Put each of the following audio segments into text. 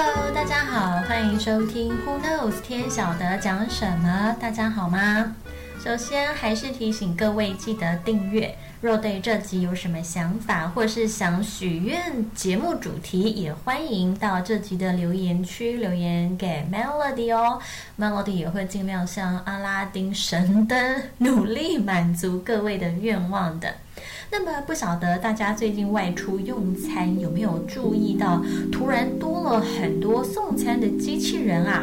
Hello，大家好，欢迎收听 Who Knows 天晓得讲什么？大家好吗？首先还是提醒各位记得订阅。若对这集有什么想法，或是想许愿节目主题，也欢迎到这集的留言区留言给 Melody 哦。Melody 也会尽量像阿拉丁神灯，努力满足各位的愿望的。那么不晓得大家最近外出用餐有没有注意到，突然多了很多送餐的机器人啊？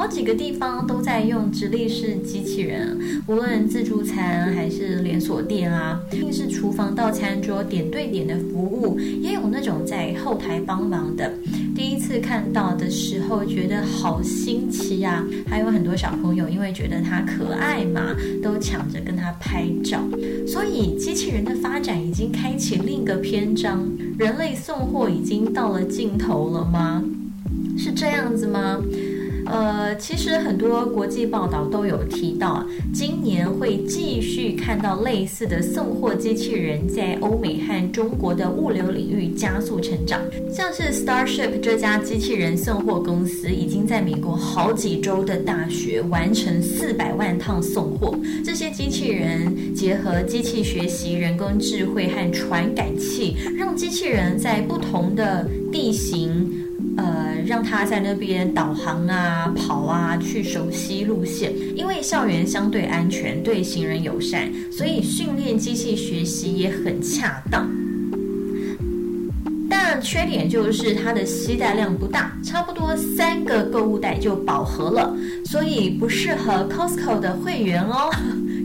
好几个地方都在用直立式机器人，无论自助餐还是连锁店啊，定是厨房到餐桌点对点的服务，也有那种在后台帮忙的。第一次看到的时候，觉得好新奇呀！还有很多小朋友因为觉得它可爱嘛，都抢着跟它拍照。所以，机器人的发展已经开启另一个篇章，人类送货已经到了尽头了吗？是这样子吗？呃，其实很多国际报道都有提到，今年会继续看到类似的送货机器人在欧美和中国的物流领域加速成长。像是 Starship 这家机器人送货公司，已经在美国好几周的大学完成四百万趟送货。这些机器人结合机器学习、人工智慧和传感器，让机器人在不同的地形。呃，让他在那边导航啊、跑啊，去熟悉路线。因为校园相对安全，对行人友善，所以训练机器学习也很恰当。但缺点就是它的携带量不大，差不多三个购物袋就饱和了，所以不适合 Costco 的会员哦。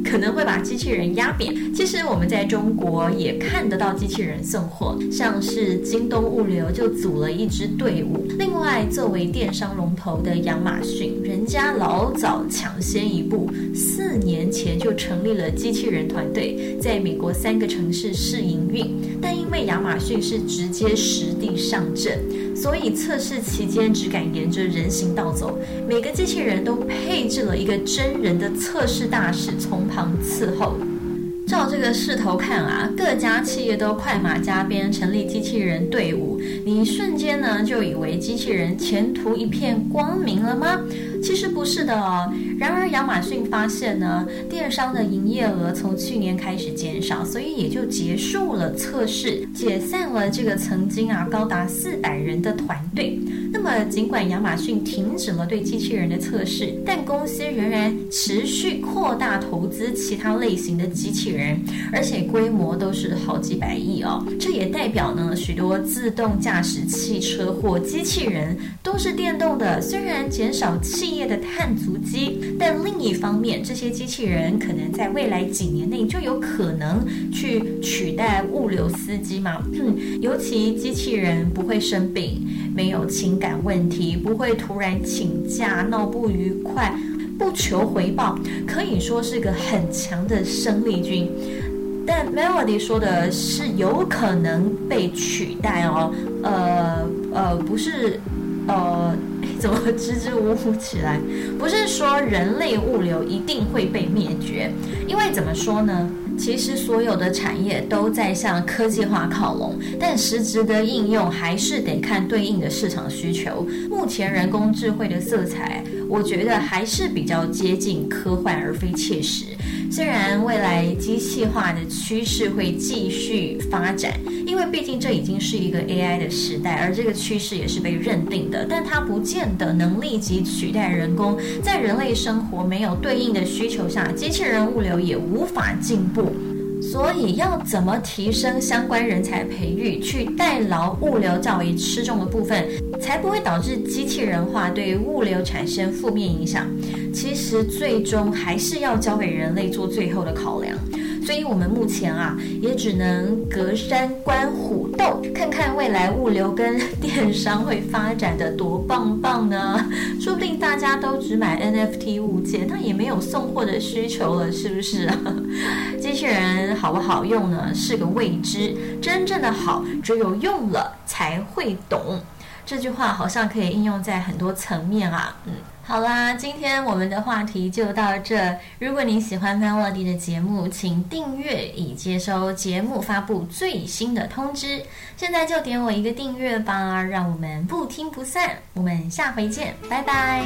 可能会把机器人压扁。其实我们在中国也看得到机器人送货，像是京东物流就组了一支队伍。另外，作为电商龙头的亚马逊，人家老早抢先一步，四年前就成立了机器人团队，在美国三个城市试营运。但因为亚马逊是直接实地上阵。所以测试期间只敢沿着人行道走，每个机器人都配置了一个真人的测试大使从旁伺候。照这个势头看啊，各家企业都快马加鞭成立机器人队伍，你瞬间呢就以为机器人前途一片光明了吗？其实不是的哦。然而亚马逊发现呢，电商的营业额从去年开始减少，所以也就结束了测试，解散了这个曾经啊高达四百人的团队。那么尽管亚马逊停止了对机器人的测试，但公司仍然持续扩大投资其他类型的机器人。而且规模都是好几百亿哦。这也代表呢，许多自动驾驶汽车或机器人都是电动的。虽然减少企业的碳足迹，但另一方面，这些机器人可能在未来几年内就有可能去取代物流司机嘛。尤其机器人不会生病，没有情感问题，不会突然请假闹不愉快。不求回报，可以说是个很强的生力军。但 Melody 说的是有可能被取代哦，呃呃，不是，呃，怎么支支吾吾起来？不是说人类物流一定会被灭绝，因为怎么说呢？其实所有的产业都在向科技化靠拢，但实质的应用还是得看对应的市场需求。目前人工智慧的色彩，我觉得还是比较接近科幻而非切实。虽然未来机器化的趋势会继续发展，因为毕竟这已经是一个 AI 的时代，而这个趋势也是被认定的，但它不见得能立即取代人工。在人类生活没有对应的需求下，机器人物流也无法进步。所以要怎么提升相关人才培育，去代劳物流较为吃重的部分，才不会导致机器人化对物流产生负面影响？其实最终还是要交给人类做最后的考量。所以，我们目前啊，也只能隔山观虎斗，看看未来物流跟电商会发展的多棒棒呢？说不定大家都只买 NFT 物件，那也没有送货的需求了，是不是？机器人好不好用呢？是个未知，真正的好，只有用了才会懂。这句话好像可以应用在很多层面啊，嗯。好啦，今天我们的话题就到这。如果您喜欢 Melody 的节目，请订阅以接收节目发布最新的通知。现在就点我一个订阅吧，让我们不听不散。我们下回见，拜拜。